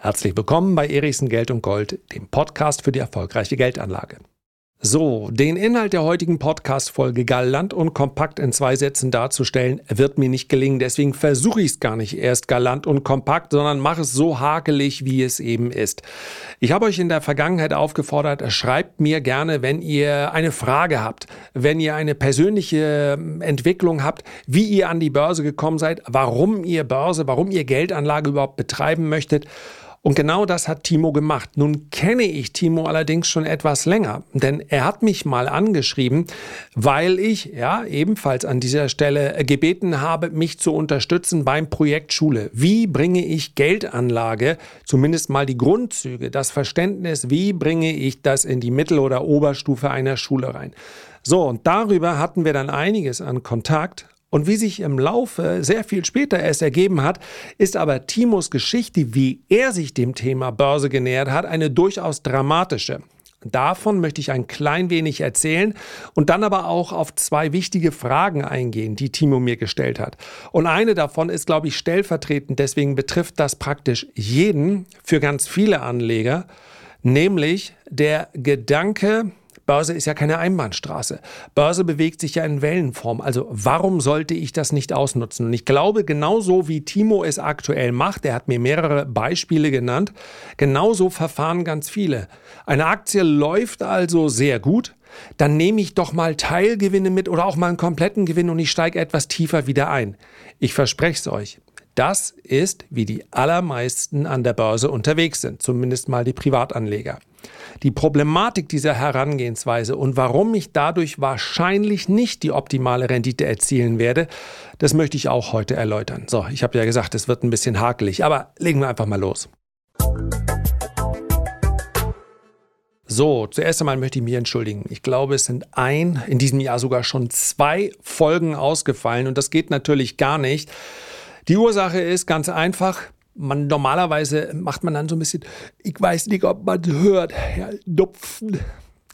Herzlich willkommen bei Erichsen Geld und Gold, dem Podcast für die erfolgreiche Geldanlage. So, den Inhalt der heutigen Podcast-Folge galant und kompakt in zwei Sätzen darzustellen, wird mir nicht gelingen. Deswegen versuche ich es gar nicht erst galant und kompakt, sondern mache es so hakelig, wie es eben ist. Ich habe euch in der Vergangenheit aufgefordert, schreibt mir gerne, wenn ihr eine Frage habt, wenn ihr eine persönliche ähm, Entwicklung habt, wie ihr an die Börse gekommen seid, warum ihr Börse, warum ihr Geldanlage überhaupt betreiben möchtet. Und genau das hat Timo gemacht. Nun kenne ich Timo allerdings schon etwas länger, denn er hat mich mal angeschrieben, weil ich ja ebenfalls an dieser Stelle gebeten habe, mich zu unterstützen beim Projekt Schule. Wie bringe ich Geldanlage, zumindest mal die Grundzüge, das Verständnis, wie bringe ich das in die Mittel- oder Oberstufe einer Schule rein? So, und darüber hatten wir dann einiges an Kontakt und wie sich im Laufe sehr viel später erst ergeben hat, ist aber Timos Geschichte, wie er sich dem Thema Börse genähert hat, eine durchaus dramatische. Davon möchte ich ein klein wenig erzählen und dann aber auch auf zwei wichtige Fragen eingehen, die Timo mir gestellt hat. Und eine davon ist, glaube ich, stellvertretend, deswegen betrifft das praktisch jeden für ganz viele Anleger, nämlich der Gedanke, Börse ist ja keine Einbahnstraße. Börse bewegt sich ja in Wellenform. Also warum sollte ich das nicht ausnutzen? Und ich glaube, genauso wie Timo es aktuell macht, er hat mir mehrere Beispiele genannt, genauso verfahren ganz viele. Eine Aktie läuft also sehr gut. Dann nehme ich doch mal Teilgewinne mit oder auch mal einen kompletten Gewinn und ich steige etwas tiefer wieder ein. Ich verspreche es euch. Das ist, wie die allermeisten an der Börse unterwegs sind, zumindest mal die Privatanleger. Die Problematik dieser Herangehensweise und warum ich dadurch wahrscheinlich nicht die optimale Rendite erzielen werde, das möchte ich auch heute erläutern. So, ich habe ja gesagt, es wird ein bisschen hakelig, aber legen wir einfach mal los. So, zuerst einmal möchte ich mich entschuldigen. Ich glaube, es sind ein, in diesem Jahr sogar schon zwei Folgen ausgefallen und das geht natürlich gar nicht. Die Ursache ist ganz einfach. Man normalerweise macht man dann so ein bisschen, ich weiß nicht, ob man hört, ja, Dupfen.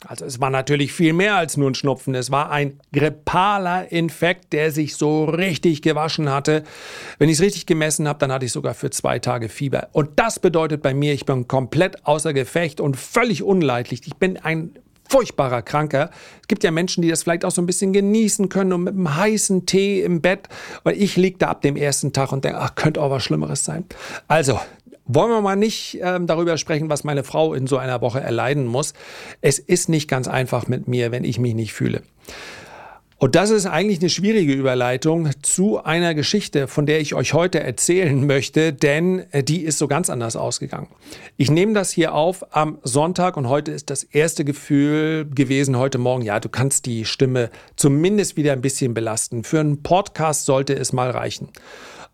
Also es war natürlich viel mehr als nur ein Schnupfen. Es war ein grippaler Infekt, der sich so richtig gewaschen hatte. Wenn ich es richtig gemessen habe, dann hatte ich sogar für zwei Tage Fieber. Und das bedeutet bei mir, ich bin komplett außer Gefecht und völlig unleidlich. Ich bin ein furchtbarer Kranker. Es gibt ja Menschen, die das vielleicht auch so ein bisschen genießen können und mit einem heißen Tee im Bett. Und ich liege da ab dem ersten Tag und denke, ach, könnte auch was Schlimmeres sein. Also, wollen wir mal nicht ähm, darüber sprechen, was meine Frau in so einer Woche erleiden muss. Es ist nicht ganz einfach mit mir, wenn ich mich nicht fühle. Und das ist eigentlich eine schwierige Überleitung zu einer Geschichte, von der ich euch heute erzählen möchte, denn äh, die ist so ganz anders ausgegangen. Ich nehme das hier auf am Sonntag und heute ist das erste Gefühl gewesen, heute Morgen, ja, du kannst die Stimme zumindest wieder ein bisschen belasten. Für einen Podcast sollte es mal reichen.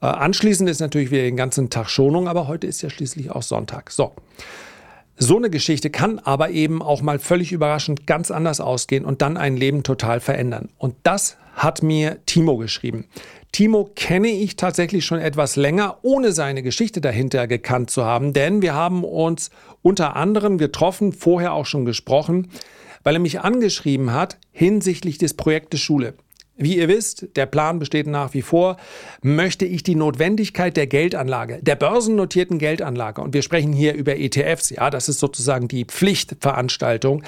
Äh, anschließend ist natürlich wieder den ganzen Tag Schonung, aber heute ist ja schließlich auch Sonntag. So. So eine Geschichte kann aber eben auch mal völlig überraschend ganz anders ausgehen und dann ein Leben total verändern. Und das hat mir Timo geschrieben. Timo kenne ich tatsächlich schon etwas länger, ohne seine Geschichte dahinter gekannt zu haben, denn wir haben uns unter anderem getroffen, vorher auch schon gesprochen, weil er mich angeschrieben hat hinsichtlich des Projektes Schule. Wie ihr wisst, der Plan besteht nach wie vor, möchte ich die Notwendigkeit der Geldanlage, der börsennotierten Geldanlage, und wir sprechen hier über ETFs, ja, das ist sozusagen die Pflichtveranstaltung,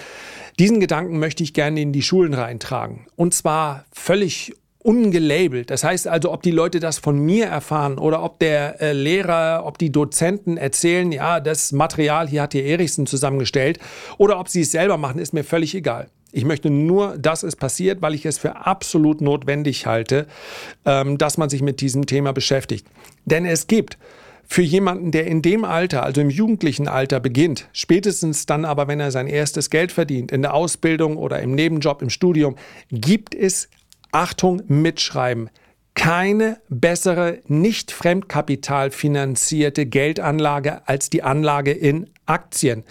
diesen Gedanken möchte ich gerne in die Schulen reintragen. Und zwar völlig ungelabelt. Das heißt also, ob die Leute das von mir erfahren oder ob der äh, Lehrer, ob die Dozenten erzählen, ja, das Material hier hat hier Erichsen zusammengestellt oder ob sie es selber machen, ist mir völlig egal. Ich möchte nur, dass es passiert, weil ich es für absolut notwendig halte, ähm, dass man sich mit diesem Thema beschäftigt. Denn es gibt für jemanden, der in dem Alter, also im jugendlichen Alter beginnt, spätestens dann aber, wenn er sein erstes Geld verdient, in der Ausbildung oder im Nebenjob, im Studium, gibt es, Achtung, mitschreiben, keine bessere, nicht fremdkapitalfinanzierte Geldanlage als die Anlage in Aktien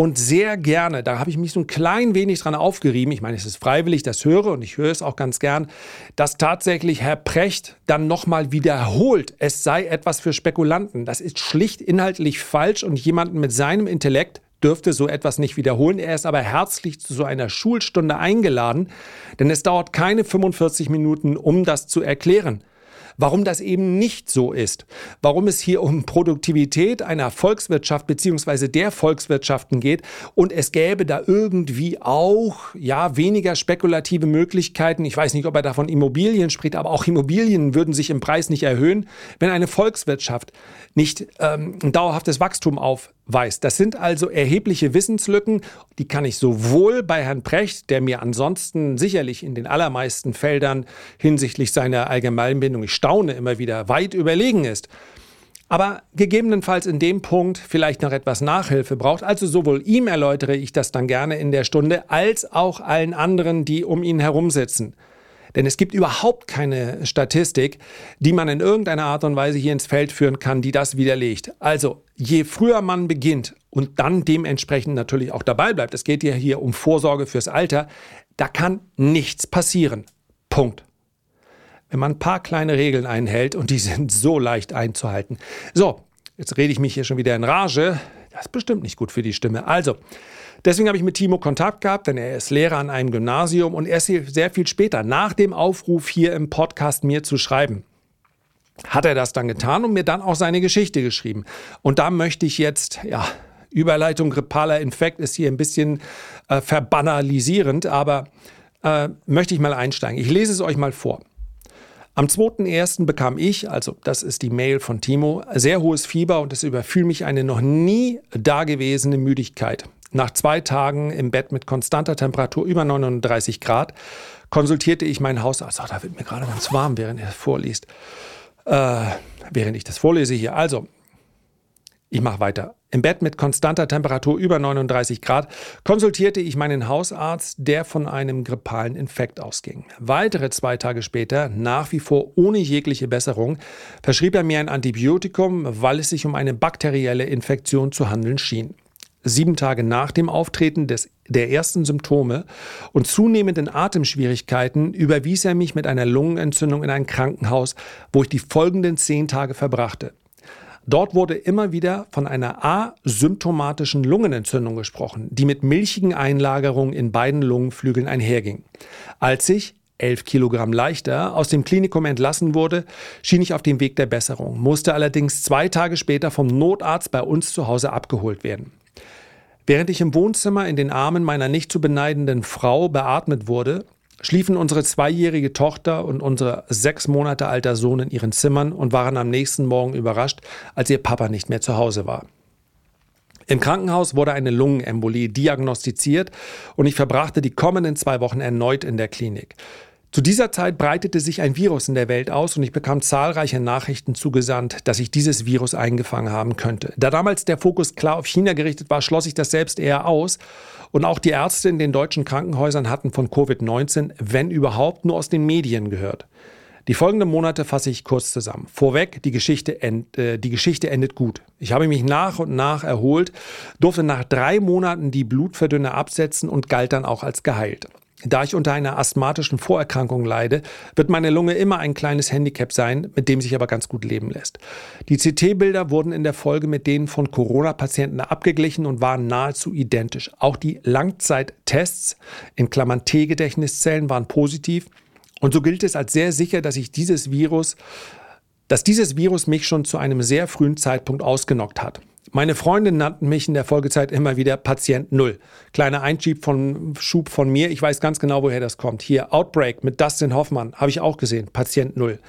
und sehr gerne, da habe ich mich so ein klein wenig dran aufgerieben, ich meine, es ist freiwillig, das höre und ich höre es auch ganz gern, dass tatsächlich Herr Precht dann nochmal wiederholt, es sei etwas für Spekulanten. Das ist schlicht inhaltlich falsch und jemanden mit seinem Intellekt dürfte so etwas nicht wiederholen. Er ist aber herzlich zu so einer Schulstunde eingeladen, denn es dauert keine 45 Minuten, um das zu erklären. Warum das eben nicht so ist, warum es hier um Produktivität einer Volkswirtschaft bzw. der Volkswirtschaften geht und es gäbe da irgendwie auch ja weniger spekulative Möglichkeiten. Ich weiß nicht, ob er da von Immobilien spricht, aber auch Immobilien würden sich im Preis nicht erhöhen, wenn eine Volkswirtschaft nicht ähm, ein dauerhaftes Wachstum aufweist. Das sind also erhebliche Wissenslücken, die kann ich sowohl bei Herrn Precht, der mir ansonsten sicherlich in den allermeisten Feldern hinsichtlich seiner Allgemeinbildung, ich staune immer wieder, weit überlegen ist, aber gegebenenfalls in dem Punkt vielleicht noch etwas Nachhilfe braucht. Also sowohl ihm erläutere ich das dann gerne in der Stunde, als auch allen anderen, die um ihn herum sitzen. Denn es gibt überhaupt keine Statistik, die man in irgendeiner Art und Weise hier ins Feld führen kann, die das widerlegt. Also je früher man beginnt und dann dementsprechend natürlich auch dabei bleibt, es geht ja hier um Vorsorge fürs Alter, da kann nichts passieren. Punkt. Wenn man ein paar kleine Regeln einhält und die sind so leicht einzuhalten. So, jetzt rede ich mich hier schon wieder in Rage. Das ist bestimmt nicht gut für die Stimme. Also, Deswegen habe ich mit Timo Kontakt gehabt, denn er ist Lehrer an einem Gymnasium und erst sehr viel später, nach dem Aufruf hier im Podcast mir zu schreiben, hat er das dann getan und mir dann auch seine Geschichte geschrieben. Und da möchte ich jetzt, ja, Überleitung grippaler Infekt ist hier ein bisschen äh, verbanalisierend, aber äh, möchte ich mal einsteigen. Ich lese es euch mal vor. Am 2.1. bekam ich, also das ist die Mail von Timo, sehr hohes Fieber und es überfiel mich eine noch nie dagewesene Müdigkeit. Nach zwei Tagen im Bett mit konstanter Temperatur über 39 Grad konsultierte ich meinen Hausarzt. Ach, da wird mir gerade ganz warm, während er vorliest. Äh, während ich das vorlese hier. Also, ich mache weiter. Im Bett mit konstanter Temperatur über 39 Grad konsultierte ich meinen Hausarzt, der von einem grippalen Infekt ausging. Weitere zwei Tage später, nach wie vor ohne jegliche Besserung, verschrieb er mir ein Antibiotikum, weil es sich um eine bakterielle Infektion zu handeln schien sieben Tage nach dem Auftreten des, der ersten Symptome und zunehmenden Atemschwierigkeiten überwies er mich mit einer Lungenentzündung in ein Krankenhaus, wo ich die folgenden zehn Tage verbrachte. Dort wurde immer wieder von einer asymptomatischen Lungenentzündung gesprochen, die mit milchigen Einlagerungen in beiden Lungenflügeln einherging. Als ich, elf Kilogramm leichter, aus dem Klinikum entlassen wurde, schien ich auf dem Weg der Besserung, musste allerdings zwei Tage später vom Notarzt bei uns zu Hause abgeholt werden. Während ich im Wohnzimmer in den Armen meiner nicht zu beneidenden Frau beatmet wurde, schliefen unsere zweijährige Tochter und unser sechs Monate alter Sohn in ihren Zimmern und waren am nächsten Morgen überrascht, als ihr Papa nicht mehr zu Hause war. Im Krankenhaus wurde eine Lungenembolie diagnostiziert und ich verbrachte die kommenden zwei Wochen erneut in der Klinik. Zu dieser Zeit breitete sich ein Virus in der Welt aus und ich bekam zahlreiche Nachrichten zugesandt, dass ich dieses Virus eingefangen haben könnte. Da damals der Fokus klar auf China gerichtet war, schloss ich das selbst eher aus. Und auch die Ärzte in den deutschen Krankenhäusern hatten von Covid-19, wenn überhaupt, nur aus den Medien gehört. Die folgenden Monate fasse ich kurz zusammen. Vorweg, die Geschichte, end, äh, die Geschichte endet gut. Ich habe mich nach und nach erholt, durfte nach drei Monaten die Blutverdünner absetzen und galt dann auch als geheilt. Da ich unter einer asthmatischen Vorerkrankung leide, wird meine Lunge immer ein kleines Handicap sein, mit dem sich aber ganz gut leben lässt. Die CT-Bilder wurden in der Folge mit denen von Corona-Patienten abgeglichen und waren nahezu identisch. Auch die Langzeittests in Klammern T-Gedächtniszellen waren positiv. Und so gilt es als sehr sicher, dass ich dieses Virus, dass dieses Virus mich schon zu einem sehr frühen Zeitpunkt ausgenockt hat. Meine Freundin nannten mich in der Folgezeit immer wieder Patient Null. Kleiner Einschub von, Schub von mir. Ich weiß ganz genau, woher das kommt. Hier, Outbreak mit Dustin Hoffmann. Habe ich auch gesehen. Patient Null.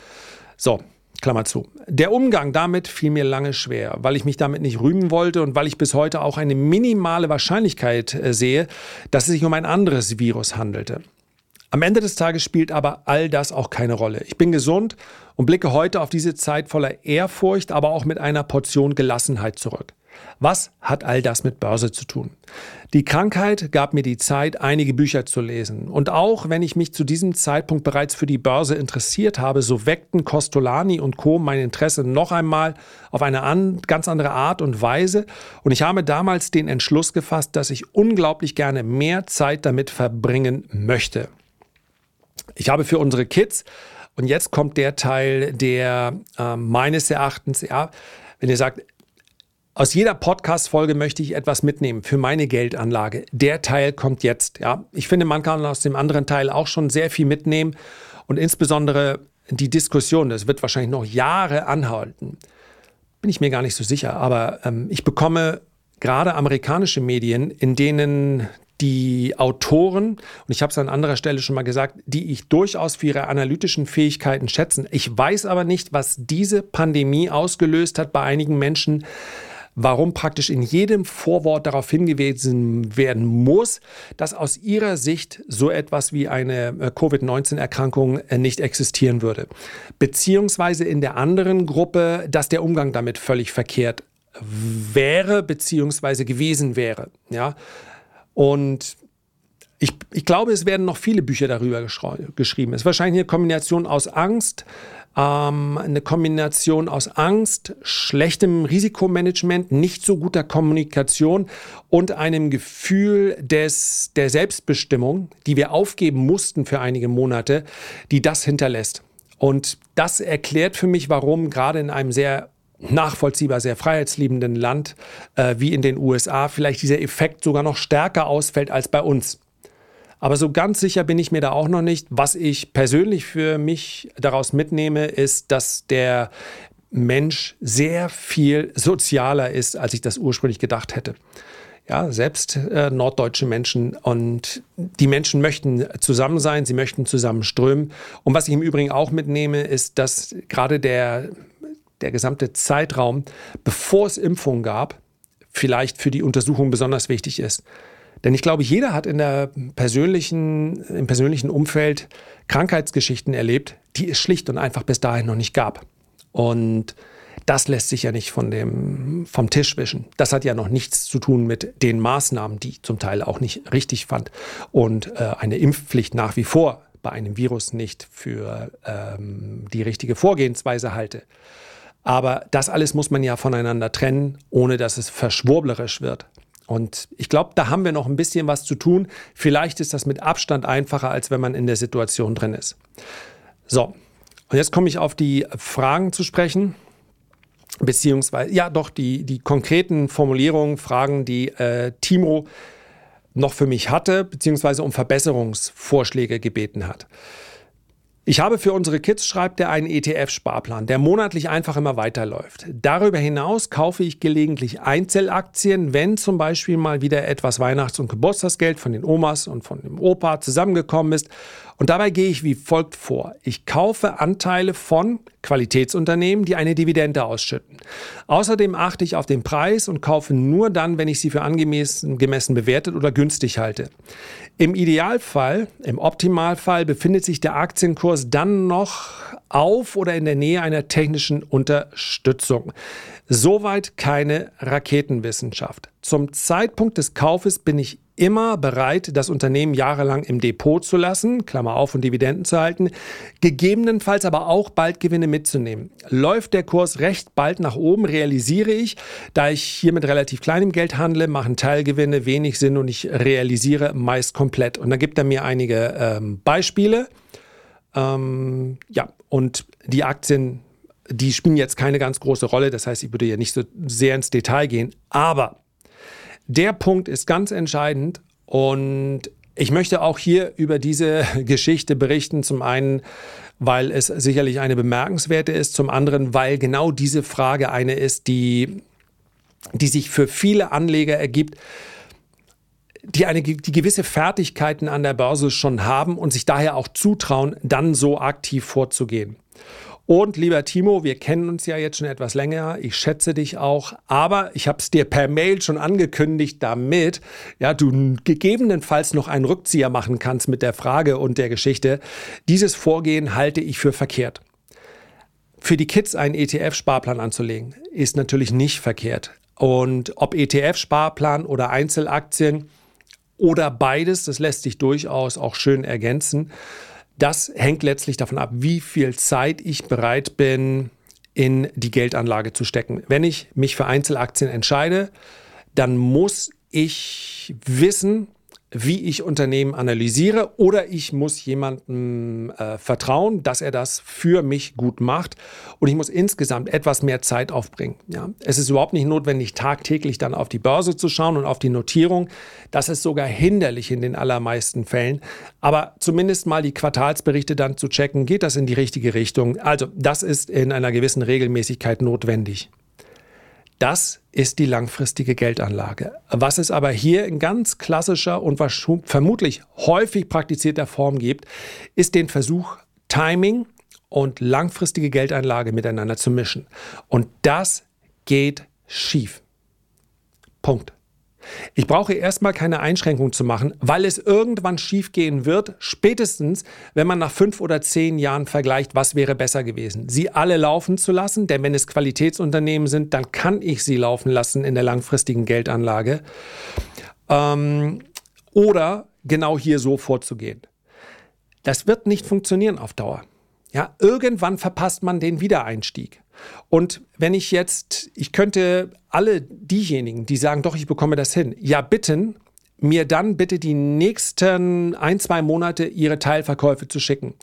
So, Klammer zu. Der Umgang damit fiel mir lange schwer, weil ich mich damit nicht rühmen wollte und weil ich bis heute auch eine minimale Wahrscheinlichkeit äh, sehe, dass es sich um ein anderes Virus handelte. Am Ende des Tages spielt aber all das auch keine Rolle. Ich bin gesund und blicke heute auf diese Zeit voller Ehrfurcht, aber auch mit einer Portion Gelassenheit zurück. Was hat all das mit Börse zu tun? Die Krankheit gab mir die Zeit, einige Bücher zu lesen. Und auch wenn ich mich zu diesem Zeitpunkt bereits für die Börse interessiert habe, so weckten Costolani und Co. mein Interesse noch einmal auf eine an, ganz andere Art und Weise. Und ich habe damals den Entschluss gefasst, dass ich unglaublich gerne mehr Zeit damit verbringen möchte. Ich habe für unsere Kids, und jetzt kommt der Teil, der äh, meines Erachtens, ja, wenn ihr sagt, aus jeder Podcast-Folge möchte ich etwas mitnehmen für meine Geldanlage. Der Teil kommt jetzt. Ja, ich finde, man kann aus dem anderen Teil auch schon sehr viel mitnehmen und insbesondere die Diskussion, das wird wahrscheinlich noch Jahre anhalten, bin ich mir gar nicht so sicher. Aber ähm, ich bekomme gerade amerikanische Medien, in denen die Autoren, und ich habe es an anderer Stelle schon mal gesagt, die ich durchaus für ihre analytischen Fähigkeiten schätzen. Ich weiß aber nicht, was diese Pandemie ausgelöst hat bei einigen Menschen, warum praktisch in jedem Vorwort darauf hingewiesen werden muss, dass aus ihrer Sicht so etwas wie eine äh, Covid-19-Erkrankung äh, nicht existieren würde. Beziehungsweise in der anderen Gruppe, dass der Umgang damit völlig verkehrt wäre beziehungsweise gewesen wäre. Ja? Und ich, ich, glaube, es werden noch viele Bücher darüber geschrieben. Es ist wahrscheinlich eine Kombination aus Angst, ähm, eine Kombination aus Angst, schlechtem Risikomanagement, nicht so guter Kommunikation und einem Gefühl des, der Selbstbestimmung, die wir aufgeben mussten für einige Monate, die das hinterlässt. Und das erklärt für mich, warum gerade in einem sehr nachvollziehbar sehr freiheitsliebenden Land äh, wie in den USA vielleicht dieser Effekt sogar noch stärker ausfällt als bei uns. Aber so ganz sicher bin ich mir da auch noch nicht. Was ich persönlich für mich daraus mitnehme, ist, dass der Mensch sehr viel sozialer ist, als ich das ursprünglich gedacht hätte. Ja, selbst äh, norddeutsche Menschen und die Menschen möchten zusammen sein, sie möchten zusammen strömen. Und was ich im Übrigen auch mitnehme, ist, dass gerade der, der gesamte Zeitraum, bevor es Impfungen gab, vielleicht für die Untersuchung besonders wichtig ist. Denn ich glaube, jeder hat in der persönlichen, im persönlichen Umfeld Krankheitsgeschichten erlebt, die es schlicht und einfach bis dahin noch nicht gab. Und das lässt sich ja nicht von dem, vom Tisch wischen. Das hat ja noch nichts zu tun mit den Maßnahmen, die ich zum Teil auch nicht richtig fand. Und äh, eine Impfpflicht nach wie vor bei einem Virus nicht für ähm, die richtige Vorgehensweise halte. Aber das alles muss man ja voneinander trennen, ohne dass es verschwurblerisch wird. Und ich glaube, da haben wir noch ein bisschen was zu tun. Vielleicht ist das mit Abstand einfacher, als wenn man in der Situation drin ist. So, und jetzt komme ich auf die Fragen zu sprechen. Beziehungsweise, ja, doch, die, die konkreten Formulierungen, Fragen, die äh, Timo noch für mich hatte, beziehungsweise um Verbesserungsvorschläge gebeten hat. Ich habe für unsere Kids, schreibt er, einen ETF-Sparplan, der monatlich einfach immer weiterläuft. Darüber hinaus kaufe ich gelegentlich Einzelaktien, wenn zum Beispiel mal wieder etwas Weihnachts- und Geburtstagsgeld von den Omas und von dem Opa zusammengekommen ist und dabei gehe ich wie folgt vor. Ich kaufe Anteile von Qualitätsunternehmen, die eine Dividende ausschütten. Außerdem achte ich auf den Preis und kaufe nur dann, wenn ich sie für angemessen bewertet oder günstig halte. Im Idealfall, im Optimalfall befindet sich der Aktienkurs dann noch auf oder in der Nähe einer technischen Unterstützung. Soweit keine Raketenwissenschaft. Zum Zeitpunkt des Kaufes bin ich immer bereit, das Unternehmen jahrelang im Depot zu lassen, Klammer auf und Dividenden zu halten, gegebenenfalls aber auch bald Gewinne mitzunehmen. Läuft der Kurs recht bald nach oben, realisiere ich, da ich hier mit relativ kleinem Geld handle, machen Teilgewinne wenig Sinn und ich realisiere meist komplett. Und da gibt er mir einige ähm, Beispiele. Ähm, ja, und die Aktien, die spielen jetzt keine ganz große Rolle. Das heißt, ich würde ja nicht so sehr ins Detail gehen. Aber der Punkt ist ganz entscheidend und ich möchte auch hier über diese Geschichte berichten. Zum einen, weil es sicherlich eine bemerkenswerte ist, zum anderen, weil genau diese Frage eine ist, die, die sich für viele Anleger ergibt, die eine die gewisse Fertigkeiten an der Börse schon haben und sich daher auch zutrauen, dann so aktiv vorzugehen. Und lieber Timo, wir kennen uns ja jetzt schon etwas länger. Ich schätze dich auch, aber ich habe es dir per Mail schon angekündigt, damit ja, du gegebenenfalls noch einen Rückzieher machen kannst mit der Frage und der Geschichte. Dieses Vorgehen halte ich für verkehrt. Für die Kids einen ETF-Sparplan anzulegen, ist natürlich nicht verkehrt. Und ob ETF-Sparplan oder Einzelaktien oder beides, das lässt sich durchaus auch schön ergänzen. Das hängt letztlich davon ab, wie viel Zeit ich bereit bin, in die Geldanlage zu stecken. Wenn ich mich für Einzelaktien entscheide, dann muss ich wissen, wie ich Unternehmen analysiere oder ich muss jemandem äh, vertrauen, dass er das für mich gut macht und ich muss insgesamt etwas mehr Zeit aufbringen. Ja. Es ist überhaupt nicht notwendig, tagtäglich dann auf die Börse zu schauen und auf die Notierung. Das ist sogar hinderlich in den allermeisten Fällen. Aber zumindest mal die Quartalsberichte dann zu checken, geht das in die richtige Richtung. Also das ist in einer gewissen Regelmäßigkeit notwendig. Das ist die langfristige Geldanlage. Was es aber hier in ganz klassischer und vermutlich häufig praktizierter Form gibt, ist den Versuch, Timing und langfristige Geldanlage miteinander zu mischen. Und das geht schief. Punkt. Ich brauche erstmal keine Einschränkung zu machen, weil es irgendwann schiefgehen wird, spätestens wenn man nach fünf oder zehn Jahren vergleicht, was wäre besser gewesen. Sie alle laufen zu lassen, denn wenn es Qualitätsunternehmen sind, dann kann ich sie laufen lassen in der langfristigen Geldanlage. Ähm, oder genau hier so vorzugehen. Das wird nicht funktionieren auf Dauer. Ja, irgendwann verpasst man den Wiedereinstieg. Und wenn ich jetzt, ich könnte alle diejenigen, die sagen, doch, ich bekomme das hin, ja bitten, mir dann bitte die nächsten ein, zwei Monate ihre Teilverkäufe zu schicken.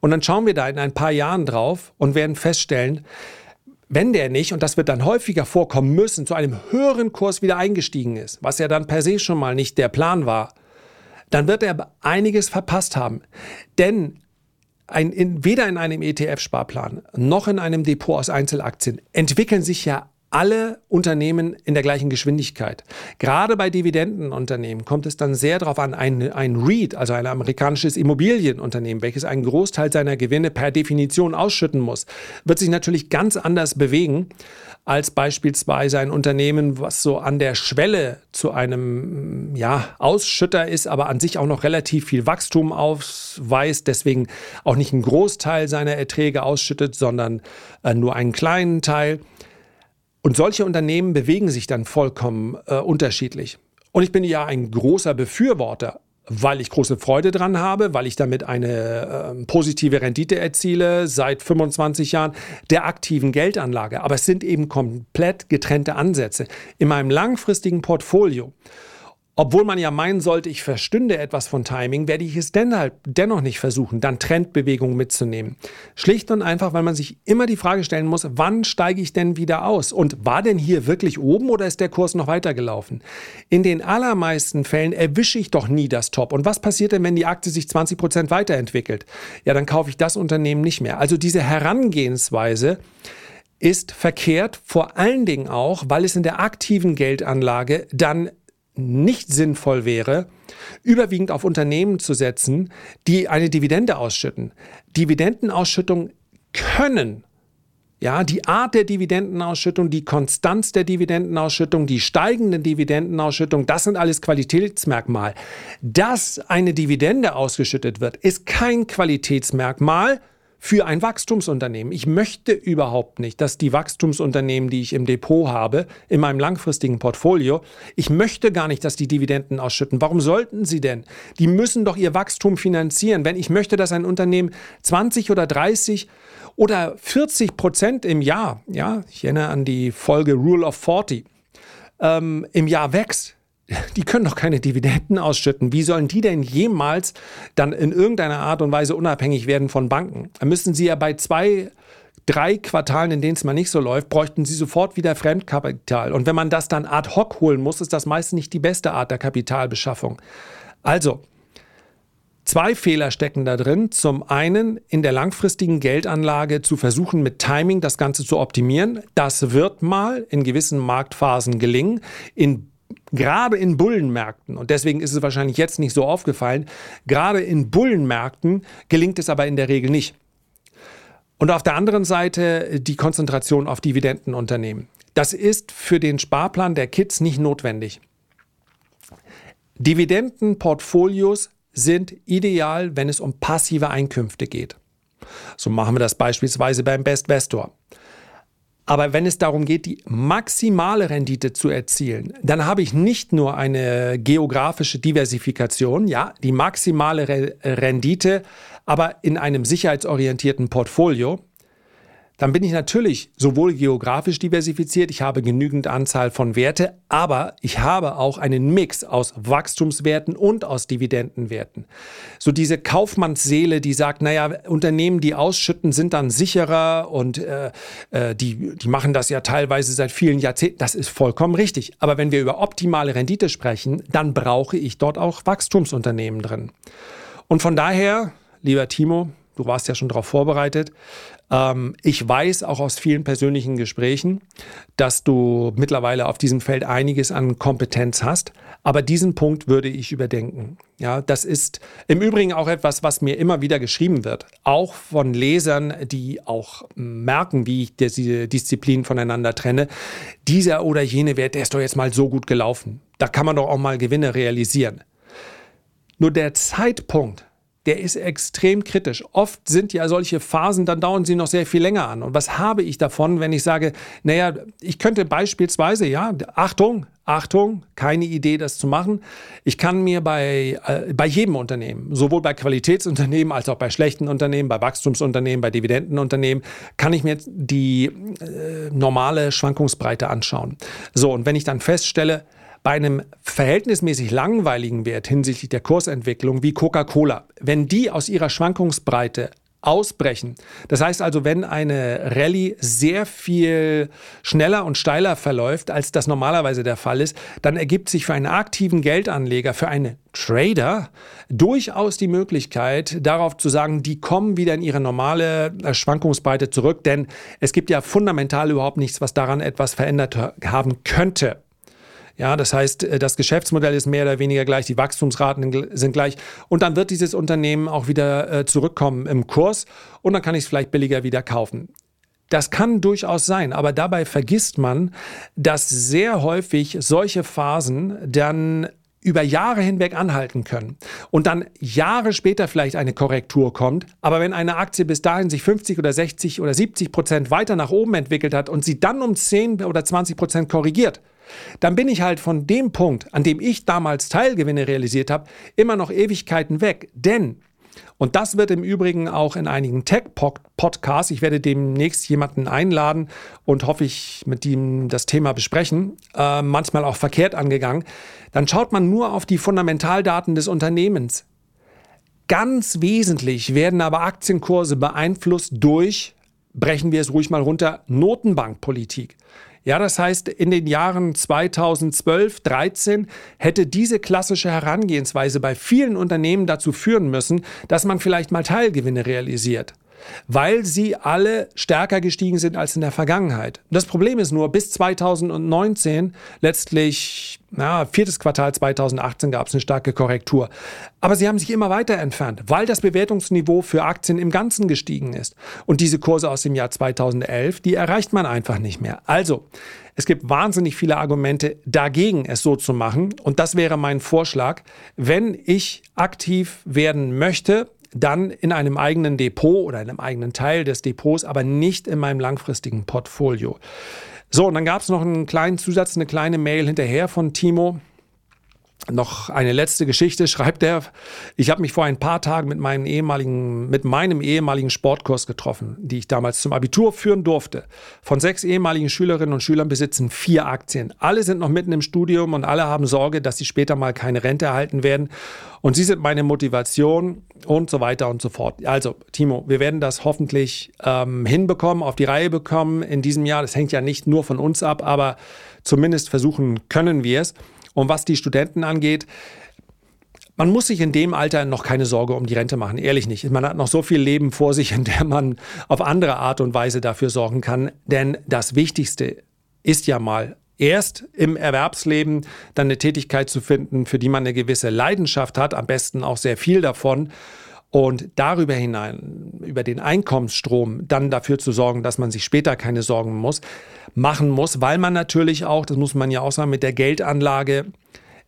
Und dann schauen wir da in ein paar Jahren drauf und werden feststellen, wenn der nicht, und das wird dann häufiger vorkommen müssen, zu einem höheren Kurs wieder eingestiegen ist, was ja dann per se schon mal nicht der Plan war, dann wird er einiges verpasst haben. Denn ein, in, weder in einem ETF-Sparplan noch in einem Depot aus Einzelaktien entwickeln sich ja alle Unternehmen in der gleichen Geschwindigkeit. Gerade bei Dividendenunternehmen kommt es dann sehr darauf an, ein, ein REIT, also ein amerikanisches Immobilienunternehmen, welches einen Großteil seiner Gewinne per Definition ausschütten muss, wird sich natürlich ganz anders bewegen als beispielsweise ein Unternehmen, was so an der Schwelle zu einem ja, Ausschütter ist, aber an sich auch noch relativ viel Wachstum aufweist, deswegen auch nicht einen Großteil seiner Erträge ausschüttet, sondern äh, nur einen kleinen Teil. Und solche Unternehmen bewegen sich dann vollkommen äh, unterschiedlich. Und ich bin ja ein großer Befürworter, weil ich große Freude dran habe, weil ich damit eine äh, positive Rendite erziele seit 25 Jahren der aktiven Geldanlage. Aber es sind eben komplett getrennte Ansätze. In meinem langfristigen Portfolio obwohl man ja meinen sollte, ich verstünde etwas von Timing, werde ich es dennoch, dennoch nicht versuchen, dann Trendbewegungen mitzunehmen. Schlicht und einfach, weil man sich immer die Frage stellen muss, wann steige ich denn wieder aus? Und war denn hier wirklich oben oder ist der Kurs noch weitergelaufen? In den allermeisten Fällen erwische ich doch nie das Top. Und was passiert denn, wenn die Aktie sich 20 Prozent weiterentwickelt? Ja, dann kaufe ich das Unternehmen nicht mehr. Also diese Herangehensweise, ist verkehrt, vor allen Dingen auch, weil es in der aktiven Geldanlage dann nicht sinnvoll wäre, überwiegend auf Unternehmen zu setzen, die eine Dividende ausschütten. Dividendenausschüttung können ja, die Art der Dividendenausschüttung, die Konstanz der Dividendenausschüttung, die steigenden Dividendenausschüttung, das sind alles Qualitätsmerkmal. Dass eine Dividende ausgeschüttet wird, ist kein Qualitätsmerkmal, für ein Wachstumsunternehmen. Ich möchte überhaupt nicht, dass die Wachstumsunternehmen, die ich im Depot habe, in meinem langfristigen Portfolio, ich möchte gar nicht, dass die Dividenden ausschütten. Warum sollten sie denn? Die müssen doch ihr Wachstum finanzieren. Wenn ich möchte, dass ein Unternehmen 20 oder 30 oder 40 Prozent im Jahr, ja, ich erinnere an die Folge Rule of 40, ähm, im Jahr wächst, die können doch keine Dividenden ausschütten. Wie sollen die denn jemals dann in irgendeiner Art und Weise unabhängig werden von Banken? Da müssten sie ja bei zwei, drei Quartalen, in denen es mal nicht so läuft, bräuchten sie sofort wieder Fremdkapital. Und wenn man das dann ad hoc holen muss, ist das meist nicht die beste Art der Kapitalbeschaffung. Also, Zwei Fehler stecken da drin. Zum einen in der langfristigen Geldanlage zu versuchen, mit Timing das Ganze zu optimieren. Das wird mal in gewissen Marktphasen gelingen. In gerade in Bullenmärkten, und deswegen ist es wahrscheinlich jetzt nicht so aufgefallen, gerade in Bullenmärkten gelingt es aber in der Regel nicht. Und auf der anderen Seite die Konzentration auf Dividendenunternehmen. Das ist für den Sparplan der Kids nicht notwendig. Dividendenportfolios sind ideal, wenn es um passive Einkünfte geht. So machen wir das beispielsweise beim Bestvestor. Aber wenn es darum geht, die maximale Rendite zu erzielen, dann habe ich nicht nur eine geografische Diversifikation, ja, die maximale Re Rendite, aber in einem sicherheitsorientierten Portfolio. Dann bin ich natürlich sowohl geografisch diversifiziert, ich habe genügend Anzahl von Werte, aber ich habe auch einen Mix aus Wachstumswerten und aus Dividendenwerten. So diese Kaufmannsseele, die sagt, naja, Unternehmen, die ausschütten, sind dann sicherer und äh, äh, die, die machen das ja teilweise seit vielen Jahrzehnten. Das ist vollkommen richtig. Aber wenn wir über optimale Rendite sprechen, dann brauche ich dort auch Wachstumsunternehmen drin. Und von daher, lieber Timo, du warst ja schon darauf vorbereitet, ähm, ich weiß auch aus vielen persönlichen Gesprächen, dass du mittlerweile auf diesem Feld einiges an Kompetenz hast. Aber diesen Punkt würde ich überdenken. Ja, das ist im Übrigen auch etwas, was mir immer wieder geschrieben wird. Auch von Lesern, die auch merken, wie ich diese Disziplinen voneinander trenne. Dieser oder jene Wert, der ist doch jetzt mal so gut gelaufen. Da kann man doch auch mal Gewinne realisieren. Nur der Zeitpunkt, der ist extrem kritisch. Oft sind ja solche Phasen, dann dauern sie noch sehr viel länger an. Und was habe ich davon, wenn ich sage, naja, ich könnte beispielsweise, ja, Achtung, Achtung, keine Idee, das zu machen. Ich kann mir bei, äh, bei jedem Unternehmen, sowohl bei Qualitätsunternehmen als auch bei schlechten Unternehmen, bei Wachstumsunternehmen, bei Dividendenunternehmen, kann ich mir die äh, normale Schwankungsbreite anschauen. So, und wenn ich dann feststelle, bei einem verhältnismäßig langweiligen Wert hinsichtlich der Kursentwicklung wie Coca-Cola, wenn die aus ihrer Schwankungsbreite ausbrechen. Das heißt also, wenn eine Rallye sehr viel schneller und steiler verläuft, als das normalerweise der Fall ist, dann ergibt sich für einen aktiven Geldanleger, für einen Trader durchaus die Möglichkeit, darauf zu sagen, die kommen wieder in ihre normale äh, Schwankungsbreite zurück, denn es gibt ja fundamental überhaupt nichts, was daran etwas verändert haben könnte. Ja, das heißt, äh, das Geschäftsmodell ist mehr oder weniger gleich, die Wachstumsraten sind gleich und dann wird dieses Unternehmen auch wieder äh, zurückkommen im Kurs und dann kann ich es vielleicht billiger wieder kaufen. Das kann durchaus sein, aber dabei vergisst man, dass sehr häufig solche Phasen dann über Jahre hinweg anhalten können und dann Jahre später vielleicht eine Korrektur kommt. Aber wenn eine Aktie bis dahin sich 50 oder 60 oder 70 Prozent weiter nach oben entwickelt hat und sie dann um 10 oder 20 Prozent korrigiert, dann bin ich halt von dem Punkt, an dem ich damals Teilgewinne realisiert habe, immer noch Ewigkeiten weg. Denn, und das wird im Übrigen auch in einigen Tech-Podcasts, ich werde demnächst jemanden einladen und hoffe ich mit ihm das Thema besprechen, äh, manchmal auch verkehrt angegangen, dann schaut man nur auf die Fundamentaldaten des Unternehmens. Ganz wesentlich werden aber Aktienkurse beeinflusst durch, brechen wir es ruhig mal runter, Notenbankpolitik. Ja, das heißt, in den Jahren 2012, 13 hätte diese klassische Herangehensweise bei vielen Unternehmen dazu führen müssen, dass man vielleicht mal Teilgewinne realisiert weil sie alle stärker gestiegen sind als in der Vergangenheit. Das Problem ist nur, bis 2019, letztlich ja, viertes Quartal 2018 gab es eine starke Korrektur. Aber sie haben sich immer weiter entfernt, weil das Bewertungsniveau für Aktien im Ganzen gestiegen ist. Und diese Kurse aus dem Jahr 2011, die erreicht man einfach nicht mehr. Also, es gibt wahnsinnig viele Argumente dagegen, es so zu machen. Und das wäre mein Vorschlag. Wenn ich aktiv werden möchte, dann in einem eigenen Depot oder in einem eigenen Teil des Depots, aber nicht in meinem langfristigen Portfolio. So, und dann gab es noch einen kleinen Zusatz, eine kleine Mail hinterher von Timo. Noch eine letzte Geschichte schreibt er. Ich habe mich vor ein paar Tagen mit, meinem ehemaligen, mit meinem ehemaligen Sportkurs getroffen, die ich damals zum Abitur führen durfte. Von sechs ehemaligen Schülerinnen und Schülern besitzen vier Aktien. Alle sind noch mitten im Studium und alle haben Sorge, dass sie später mal keine Rente erhalten werden. Und sie sind meine Motivation und so weiter und so fort. Also, Timo, wir werden das hoffentlich ähm, hinbekommen, auf die Reihe bekommen in diesem Jahr. Das hängt ja nicht nur von uns ab, aber zumindest versuchen können wir es. Und was die Studenten angeht, man muss sich in dem Alter noch keine Sorge um die Rente machen, ehrlich nicht. Man hat noch so viel Leben vor sich, in der man auf andere Art und Weise dafür sorgen kann. Denn das Wichtigste ist ja mal erst im Erwerbsleben dann eine Tätigkeit zu finden, für die man eine gewisse Leidenschaft hat, am besten auch sehr viel davon. Und darüber hinein, über den Einkommensstrom, dann dafür zu sorgen, dass man sich später keine Sorgen muss, machen muss, weil man natürlich auch, das muss man ja auch sagen, mit der Geldanlage,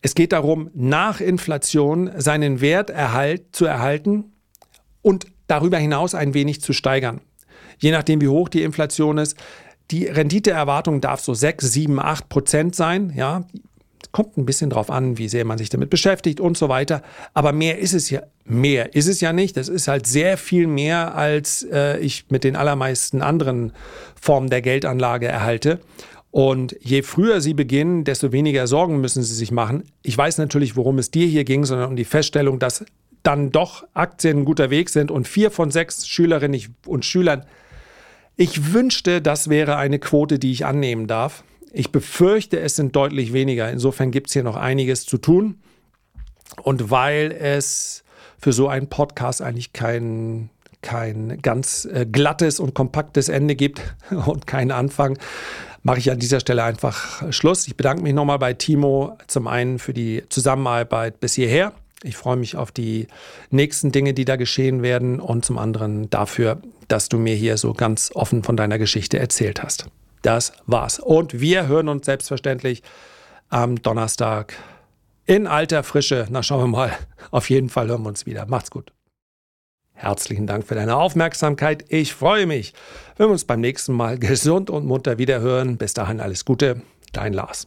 es geht darum, nach Inflation seinen Wert erhalt, zu erhalten und darüber hinaus ein wenig zu steigern. Je nachdem, wie hoch die Inflation ist. Die Renditeerwartung darf so 6, 7, 8 Prozent sein. Ja, Kommt ein bisschen drauf an, wie sehr man sich damit beschäftigt und so weiter. Aber mehr ist es ja, mehr ist es ja nicht. Das ist halt sehr viel mehr, als äh, ich mit den allermeisten anderen Formen der Geldanlage erhalte. Und je früher Sie beginnen, desto weniger Sorgen müssen Sie sich machen. Ich weiß natürlich, worum es dir hier ging, sondern um die Feststellung, dass dann doch Aktien ein guter Weg sind und vier von sechs Schülerinnen und Schülern. Ich wünschte, das wäre eine Quote, die ich annehmen darf. Ich befürchte, es sind deutlich weniger. Insofern gibt es hier noch einiges zu tun. Und weil es für so einen Podcast eigentlich kein, kein ganz äh, glattes und kompaktes Ende gibt und keinen Anfang, mache ich an dieser Stelle einfach Schluss. Ich bedanke mich nochmal bei Timo zum einen für die Zusammenarbeit bis hierher. Ich freue mich auf die nächsten Dinge, die da geschehen werden und zum anderen dafür, dass du mir hier so ganz offen von deiner Geschichte erzählt hast. Das war's. Und wir hören uns selbstverständlich am Donnerstag in alter Frische. Na, schauen wir mal. Auf jeden Fall hören wir uns wieder. Macht's gut. Herzlichen Dank für deine Aufmerksamkeit. Ich freue mich, wenn wir uns beim nächsten Mal gesund und munter wiederhören. Bis dahin alles Gute. Dein Lars.